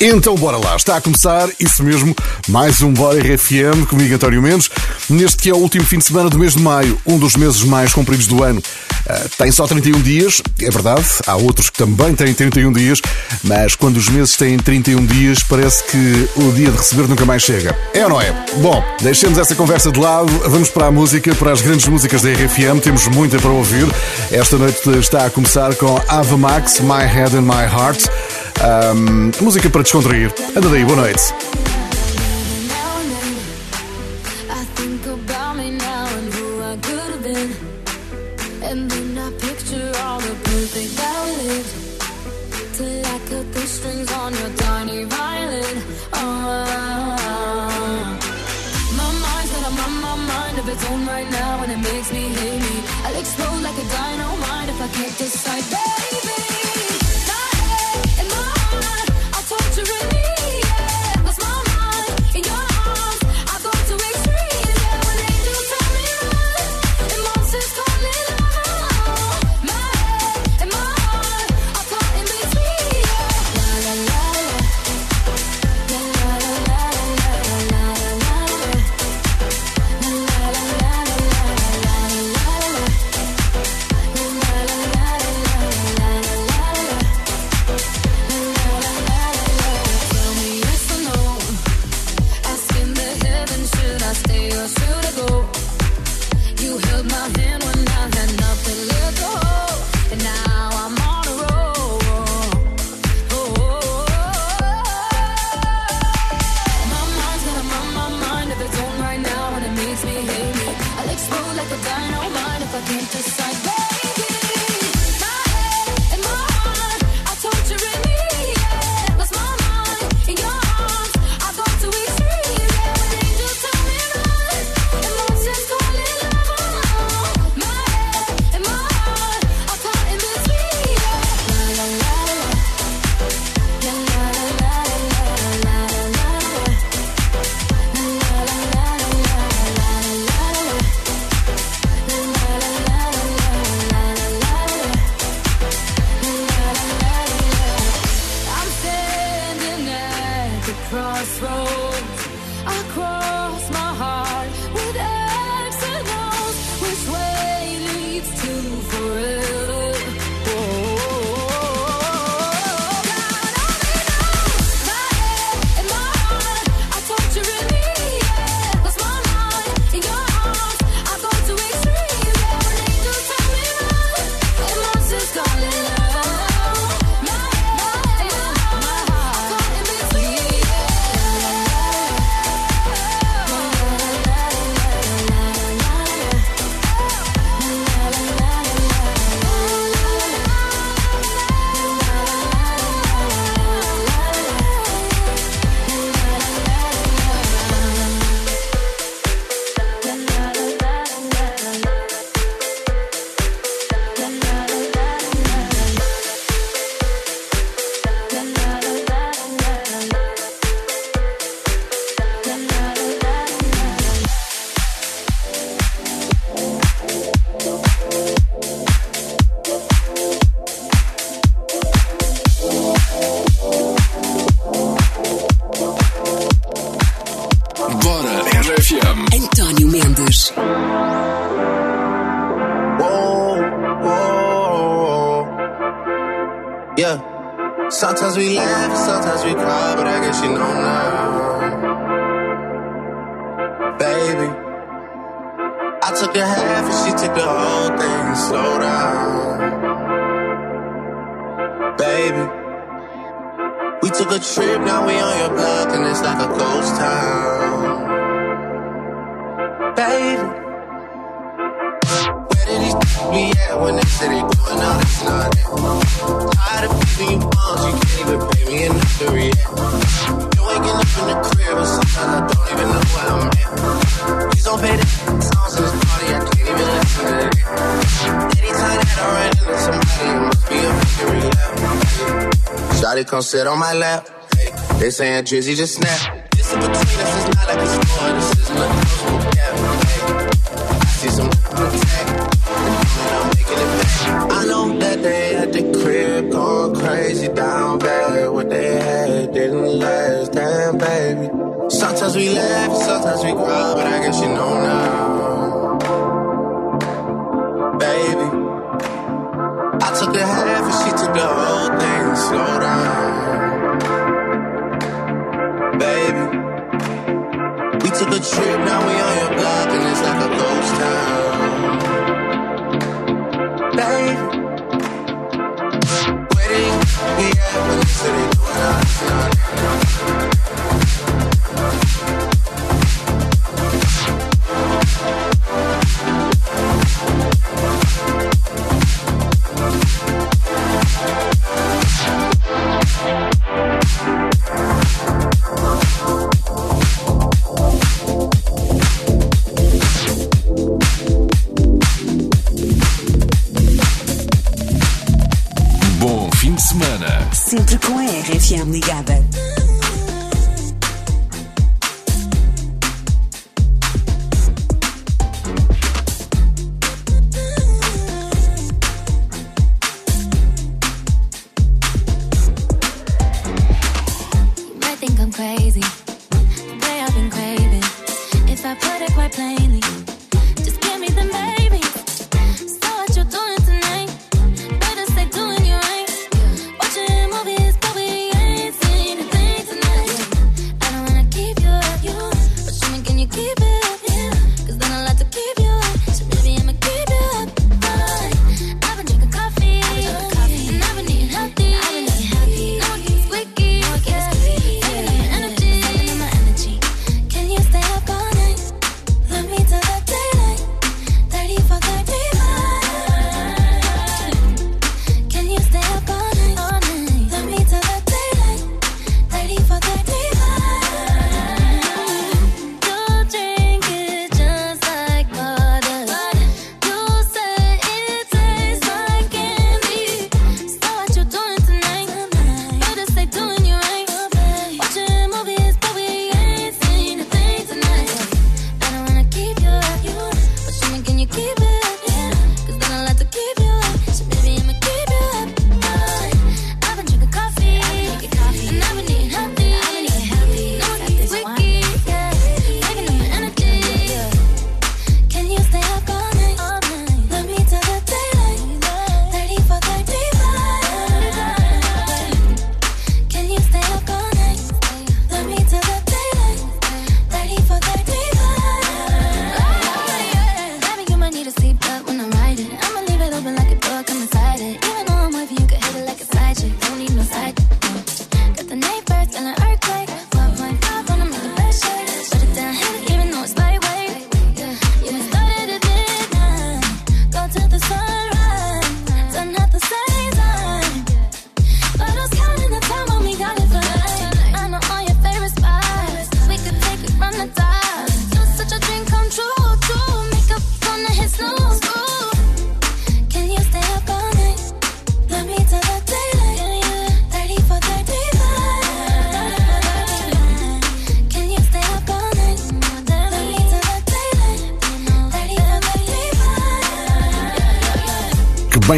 Então bora lá, está a começar, isso mesmo, mais um Bora RFM comigo António Mendes, neste que é o último fim de semana do mês de maio, um dos meses mais compridos do ano. Uh, tem só 31 dias, é verdade, há outros que também têm 31 dias, mas quando os meses têm 31 dias, parece que o dia de receber nunca mais chega. É ou não é? Bom, deixemos essa conversa de lado, vamos para a música, para as grandes músicas da RFM, temos muita para ouvir. Esta noite está a começar com Ava Max, My Head and My Heart. Um, música para descontrair. Anda daí, boa noite. right now and it makes me hate me. I'll explode like a dynamite if I can't decide. took a half and she took the whole thing. Slow down, baby. We took a trip, now we on your block and it's like a ghost town, baby. Where did these be at when they say they going out? It's not it. Tired of people you bombs, you can't even pay me enough to react. You're waking up in the crib, and sometimes I don't even know where I'm at. Please don't pay that. Shawty come sit on my lap. They saying Drizzy just snap. This in between us, it's not like a store. This is my I see some attack. And I'm making it back. I know that they at the crib going crazy down bad. What they had didn't last, damn baby. Sometimes we laugh, sometimes we cry, but I guess you know now.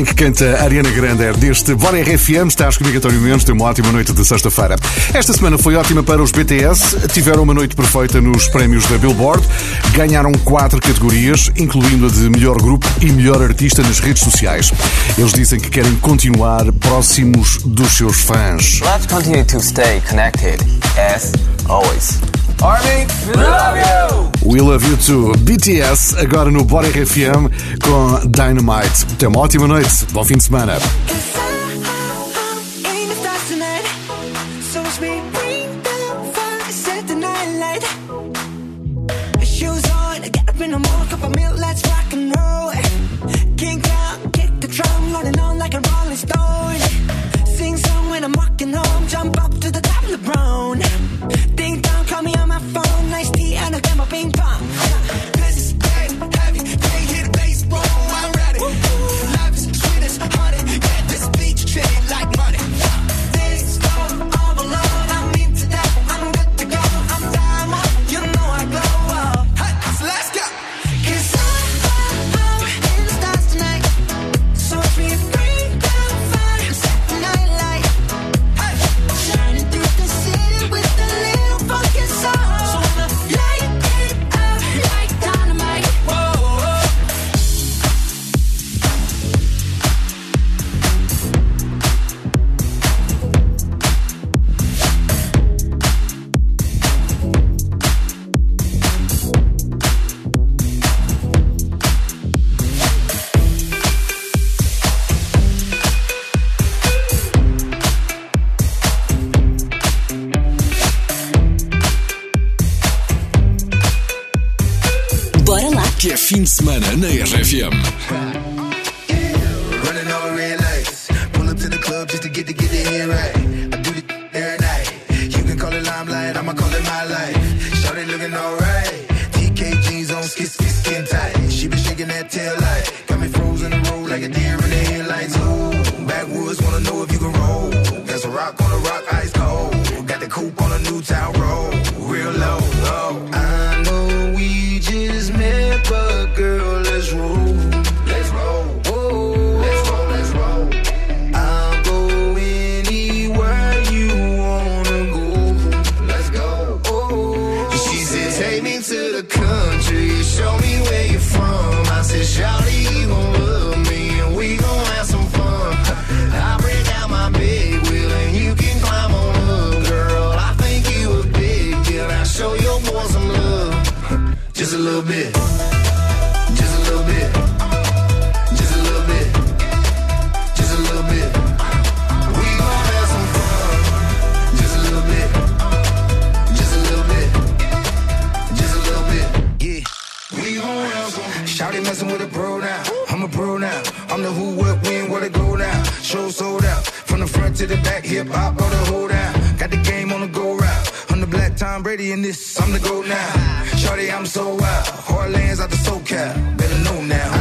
bem que canta Ariana Grande é deste Bora RFM, estás comigo, António Mendes, tem uma ótima noite de sexta-feira. Esta semana foi ótima para os BTS, tiveram uma noite perfeita nos prémios da Billboard, ganharam quatro categorias, incluindo a de melhor grupo e melhor artista nas redes sociais. Eles dizem que querem continuar próximos dos seus fãs. Let's continue to stay connected, as always. Army, we love you! We Love You Too, BTS, agora no Bora FM com Dynamite. Tenha uma ótima noite, bom fim de semana. shopping Always wanna know if you can roll. That's a rock on a rock, ice cold. Got the coupe on a new town. little bit. Just a little bit. Just a little bit. Just a little bit. We gon' have some fun. Just a little bit. Just a little bit. Just a little bit. Yeah. Shouty messing with a bro now. I'm a bro now. I'm the who, what, when, where to go now. Show sold out. From the front to the back, hip hop, all the hold down. Got the game on the go route. I'm the black Tom Brady in this. I'm the go now. Shorty, I'm so wild. Hard lands out the SoCal. Better know now.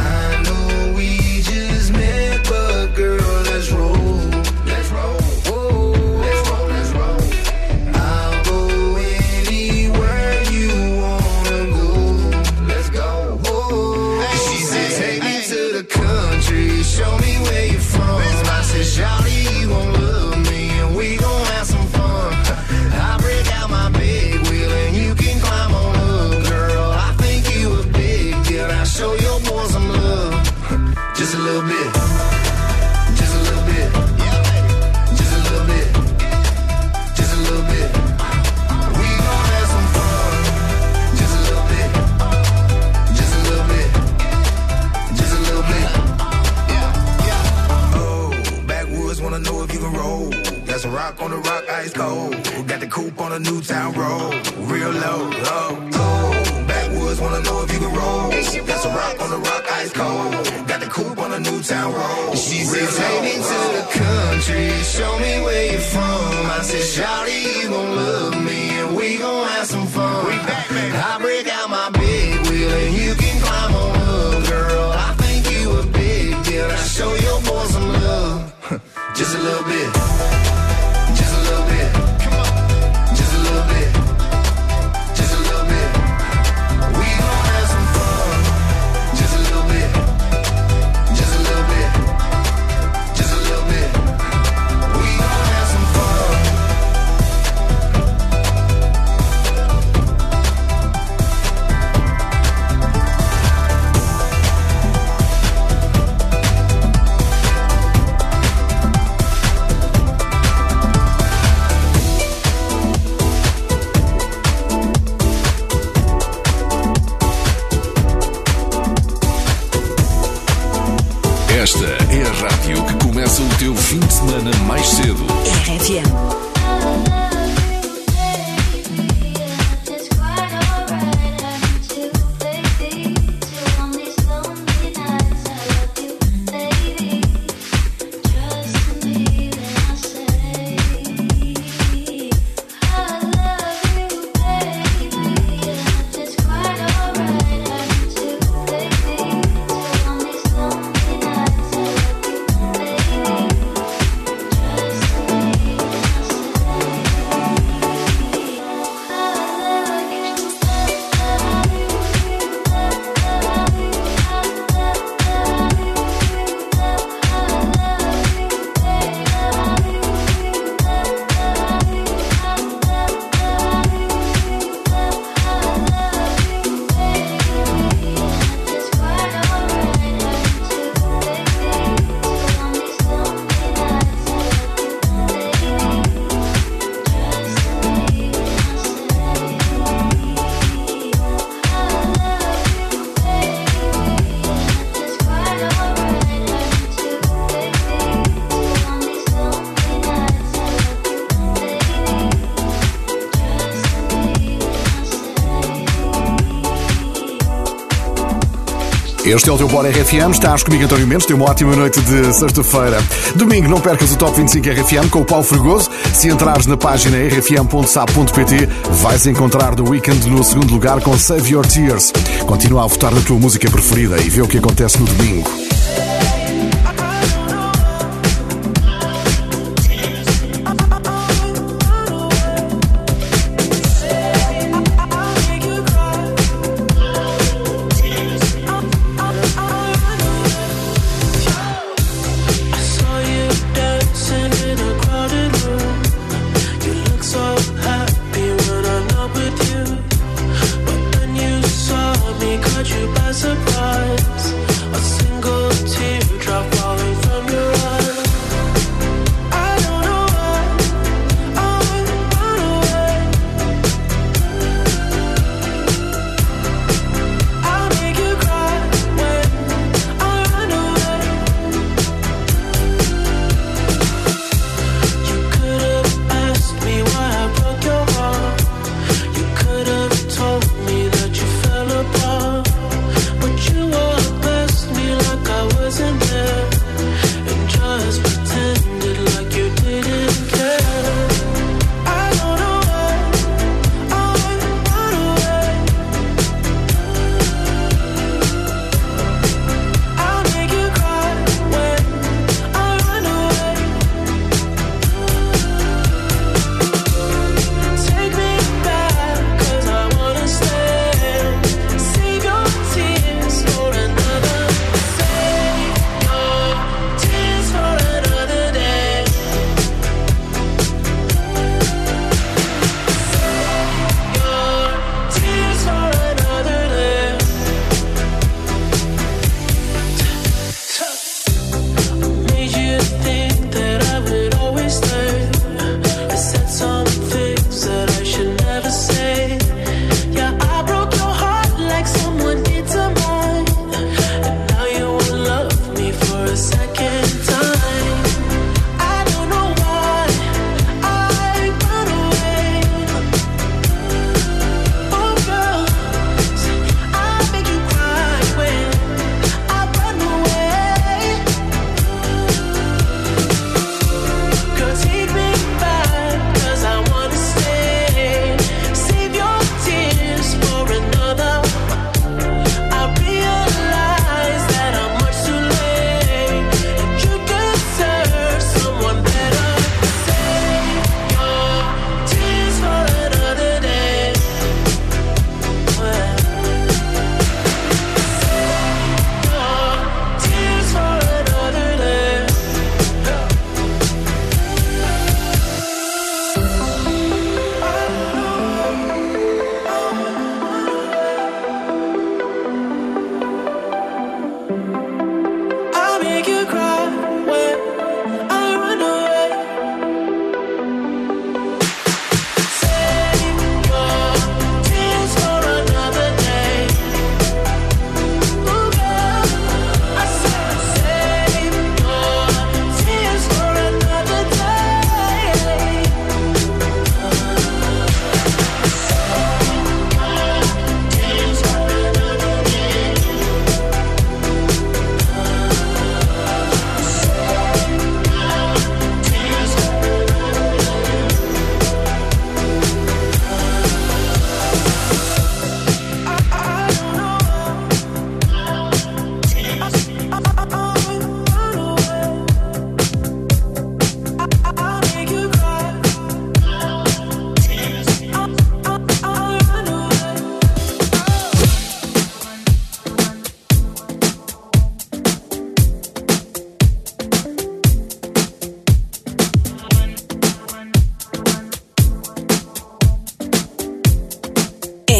Este é o teu Bora RFM. Estás comigo, António Mendes. Tenha uma ótima noite de sexta-feira. Domingo, não percas o Top 25 RFM com o Paulo Fregoso. Se entrares na página rfm.sap.pt, vais encontrar The Weekend no segundo lugar com Save Your Tears. Continua a votar na tua música preferida e vê o que acontece no domingo.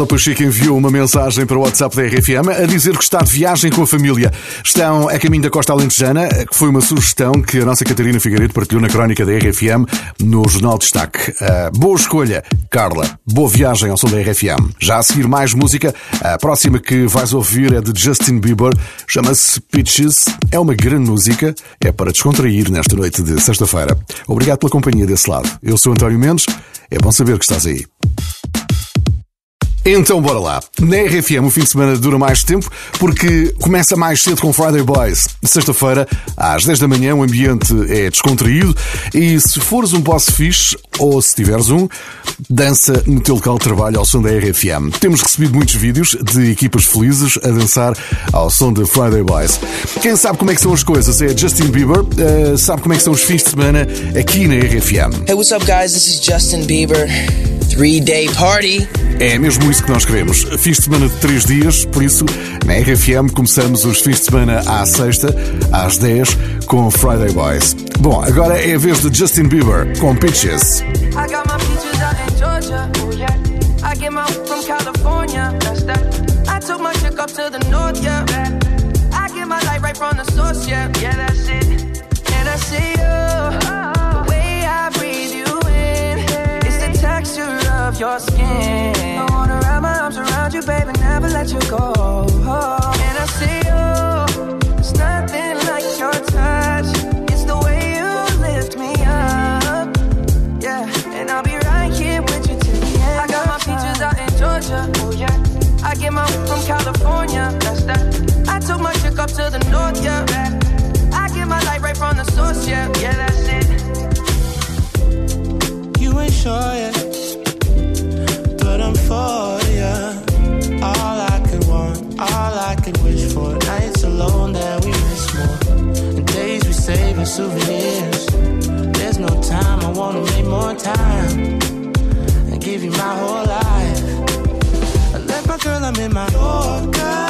A Carla Pacheco enviou uma mensagem para o WhatsApp da RFM a dizer que está de viagem com a família. Estão a caminho da Costa Alentejana, que foi uma sugestão que a nossa Catarina Figueiredo partilhou na crónica da RFM no Jornal Destaque. Ah, boa escolha, Carla. Boa viagem ao som da RFM. Já a seguir mais música. A próxima que vais ouvir é de Justin Bieber. Chama-se Pitches. É uma grande música. É para descontrair nesta noite de sexta-feira. Obrigado pela companhia desse lado. Eu sou António Mendes. É bom saber que estás aí. Então bora lá. Na RFM o fim de semana dura mais tempo porque começa mais cedo com Friday Boys. Sexta-feira, às 10 da manhã, o ambiente é descontraído e se fores um boss fixe, ou se tiveres um, dança no teu local de trabalho ao som da RFM. Temos recebido muitos vídeos de equipas felizes a dançar ao som de Friday Boys. Quem sabe como é que são as coisas é Justin Bieber, eh, sabe como é que são os fins de semana aqui na RFM. Hey, what's up, guys? This is Justin Bieber. Three day party. É mesmo isso que nós queremos. Fins de semana de três dias, por isso, na RFM começamos os fins de semana à sexta, às 10, com Friday Boys. Bom, agora é a vez de Justin Bieber, com Pitches. I got my out in Georgia. Oh yeah. I get my from California. That's that. I took my chick up to the north. Yeah. I get my light right from the source. Yeah. Yeah, that's it. And I see you. Let you go. And I see you. There's nothing like your touch. It's the way you lift me up. Yeah, and I'll be right here with you till the end. I got my peaches out in Georgia. Oh yeah. I get my from California. That's that. I took my chick up to the north. Yeah. I get my light right from the source. Yeah, yeah, that's it. You ain't sure yet, but I'm for more time and give you my whole life. I left my girl, I'm in my Yorker.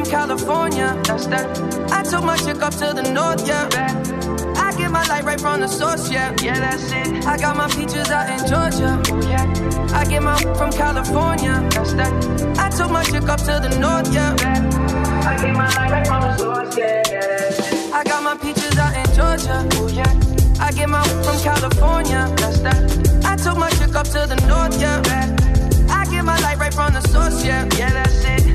from California. That's that. I took my chick up to the north. Yeah. I get my light right from the source. Yeah, yeah, that's it. I got my peaches out in Georgia. Yeah. I get my from California. That's that. I took my chick up to the north. Yeah. I get my light right from the source. Yeah. I got my peaches out in Georgia. Oh yeah. I get my from California. That's that. I took my chick up to the north. Yeah. I get my light right from the source, yeah, yeah, that's it.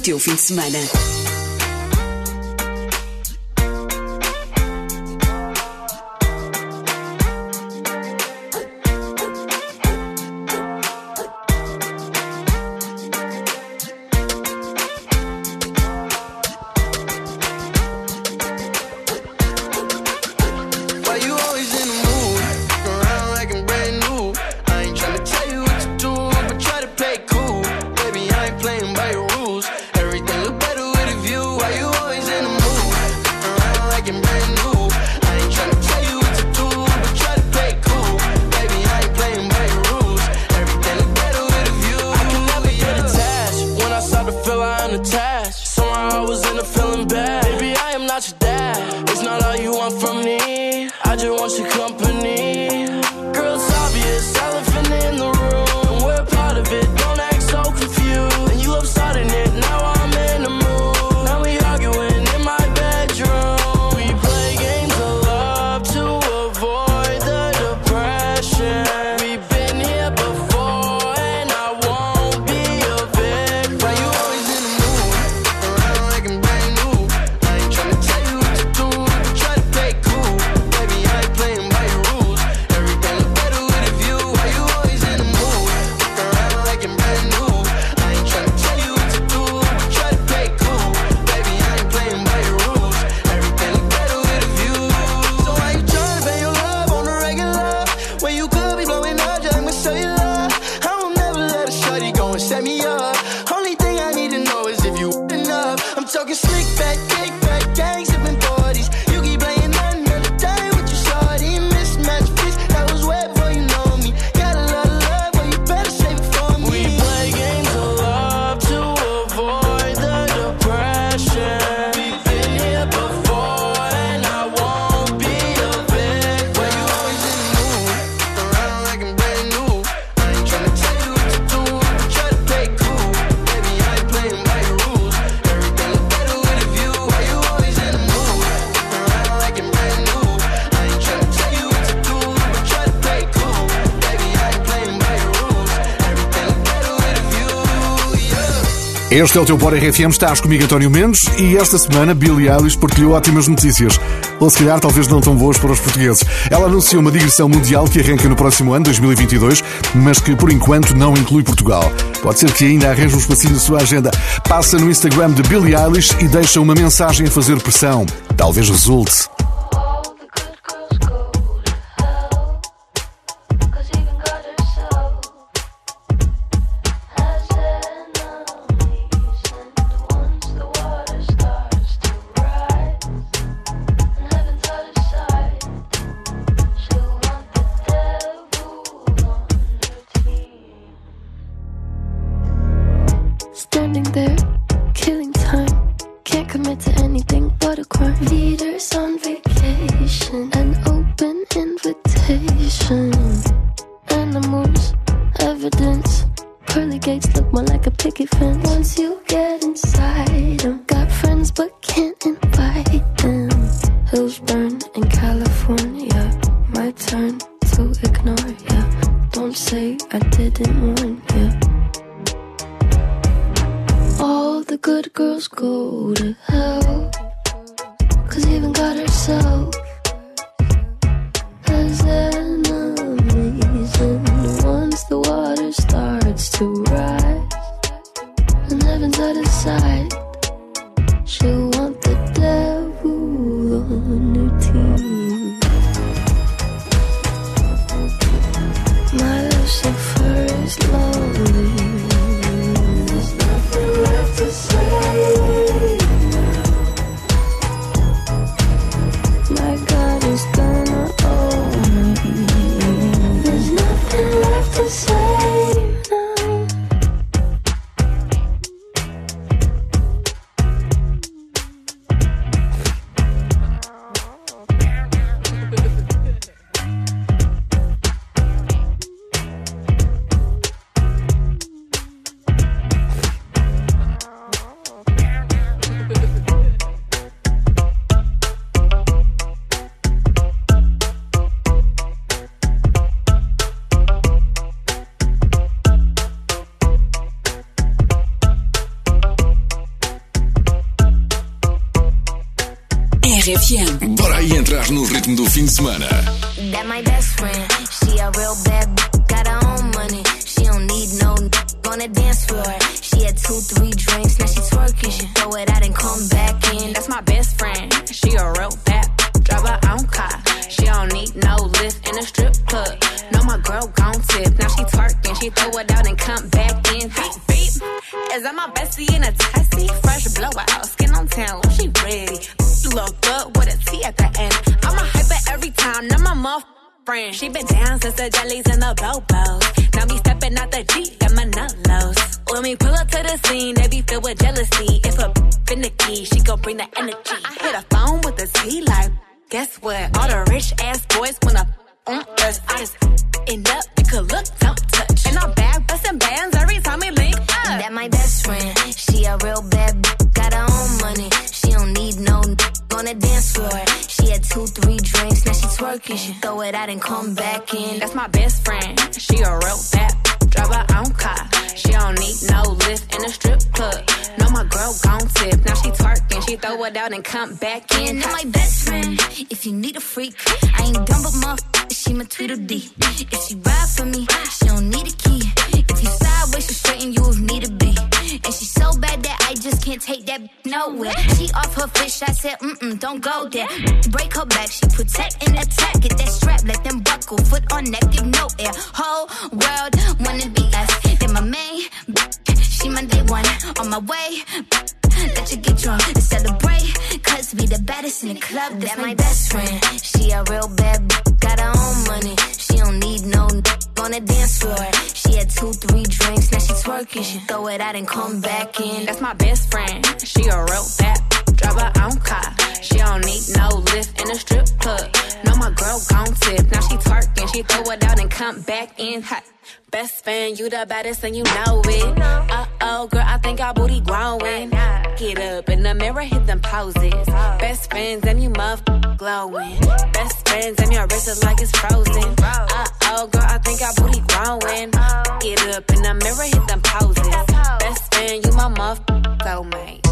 teu fim de semana. Este é o teu Bora RFM, estás comigo António Mendes e esta semana Billie Eilish partilhou ótimas notícias. Ou se calhar talvez não tão boas para os portugueses. Ela anunciou uma digressão mundial que arranca no próximo ano, 2022, mas que por enquanto não inclui Portugal. Pode ser que ainda arranje um espacinho na sua agenda. Passa no Instagram de Billie Eilish e deixa uma mensagem a fazer pressão. Talvez resulte. The jellies and the bobos. Now me stepping out the Jeep and my nullos. When we pull up to the scene, they be filled with jealousy. If a finicky, she gon' bring the energy. I hit a phone with a T like, guess what? All the rich ass boys wanna on us. I just end up, you could look, don't touch. And I'm back busting bands every time we link up. That my best friend. She a real bad got her own money. She don't need no on the dance floor. Had two, three drinks, now she twerking. She throw it out and come back in. That's my best friend. She a real bad drive her own car. She don't need no lift in a strip club. No, my girl gon' tip. Now she twerking. She throw it out and come back in. That my best friend. If you need a freak, I ain't dumb but motherfucker, she my Tweedledee. If she ride for me, she don't need a key. If you sideways, she straighten you if need be. And she so bad that I just can't take that nowhere. She off her fish, I said, mm-mm, don't go there. Break her back, she protect and attack. Get that strap, let them buckle. Foot on neck, give no air. Whole world wanna be us. Then my main, she my day one. On my way, let you get drunk and celebrate. We the baddest in the club. That's my best friend. She a real bad b- got her own money. She don't need no n- on the dance floor. She had two, three drinks, now she twerking. She throw it out and come back in. That's my best friend. She a real bad drive her own car. She don't need no lift in a strip club. No, my girl gon' tip. Now she twerking. She throw it out and come back in hot. Best fan, you the baddest and you know it. Uh oh, girl, I think our booty growing. Get up in the mirror, hit them poses. Best friends and you muff glowing. Best friends and your wrist is like it's frozen. Uh oh, girl, I think our booty growing. Get up in the mirror, hit them poses. Best friend, you my muff soulmate.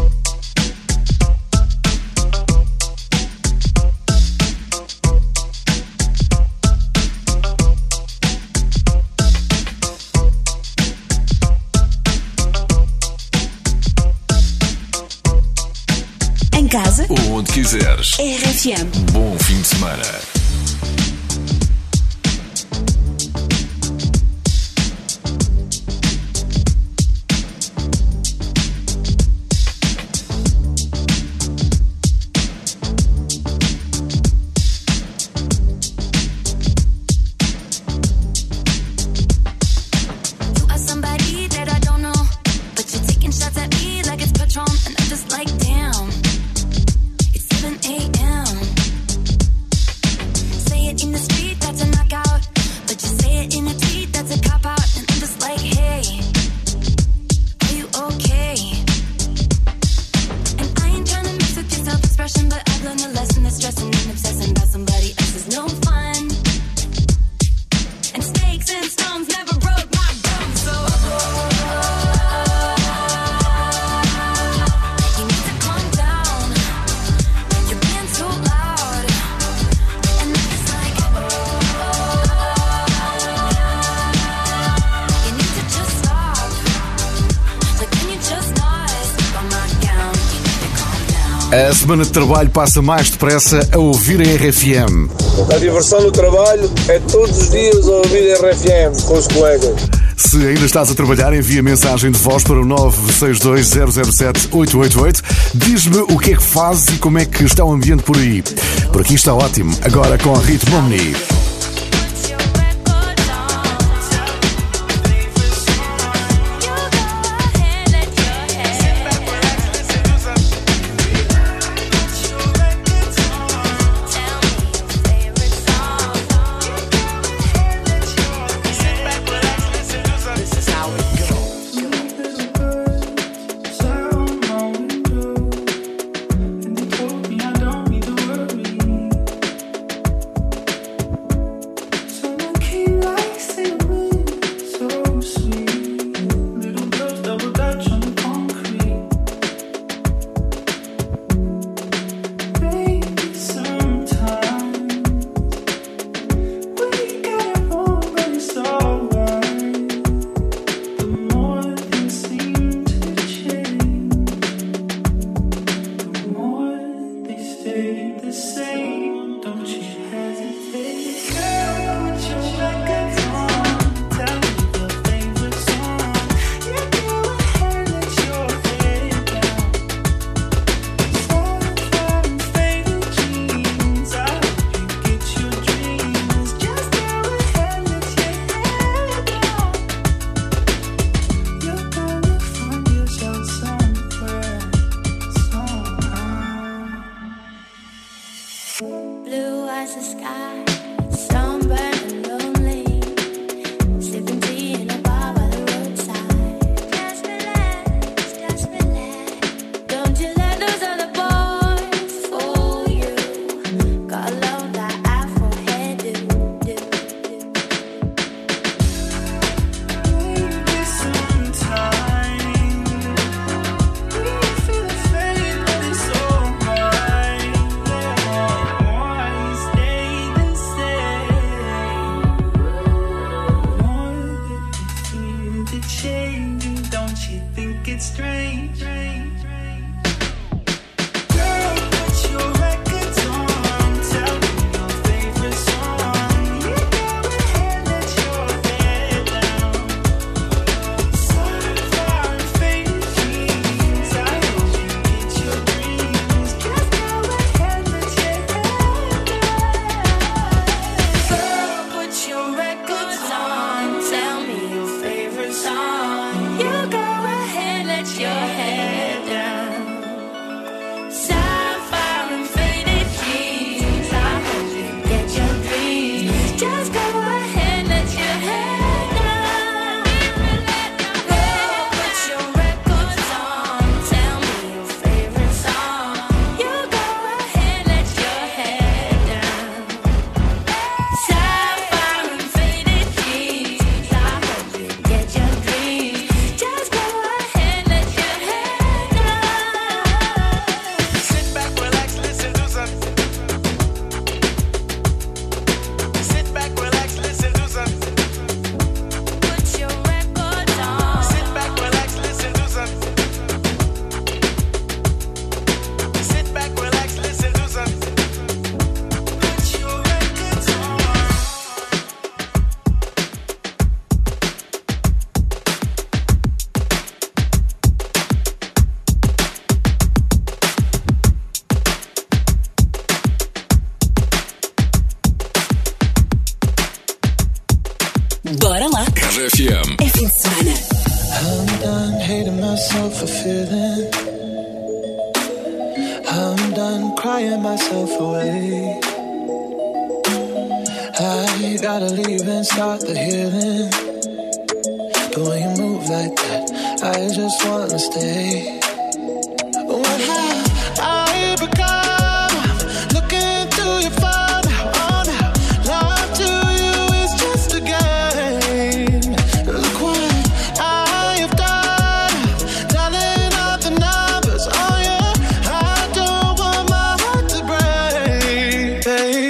Em casa, Ou onde quiseres. RFM. Bom fim de semana. Semana de trabalho passa mais depressa a ouvir a RFM. A diversão no trabalho é todos os dias a ouvir RFM com os colegas. Se ainda estás a trabalhar, envia mensagem de voz para o 962-007-888. Diz-me o que é que fazes e como é que está o ambiente por aí. Por aqui está ótimo. Agora com a Ritmo Omni.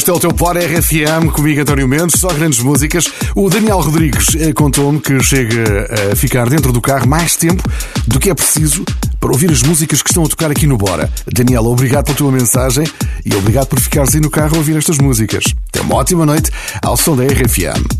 Este é o teu Por RFM, comigo António Mendes, só grandes músicas. O Daniel Rodrigues eh, contou-me que chega a ficar dentro do carro mais tempo do que é preciso para ouvir as músicas que estão a tocar aqui no Bora. Daniel, obrigado pela tua mensagem e obrigado por ficares aí no carro a ouvir estas músicas. Tenha uma ótima noite ao som da RFM.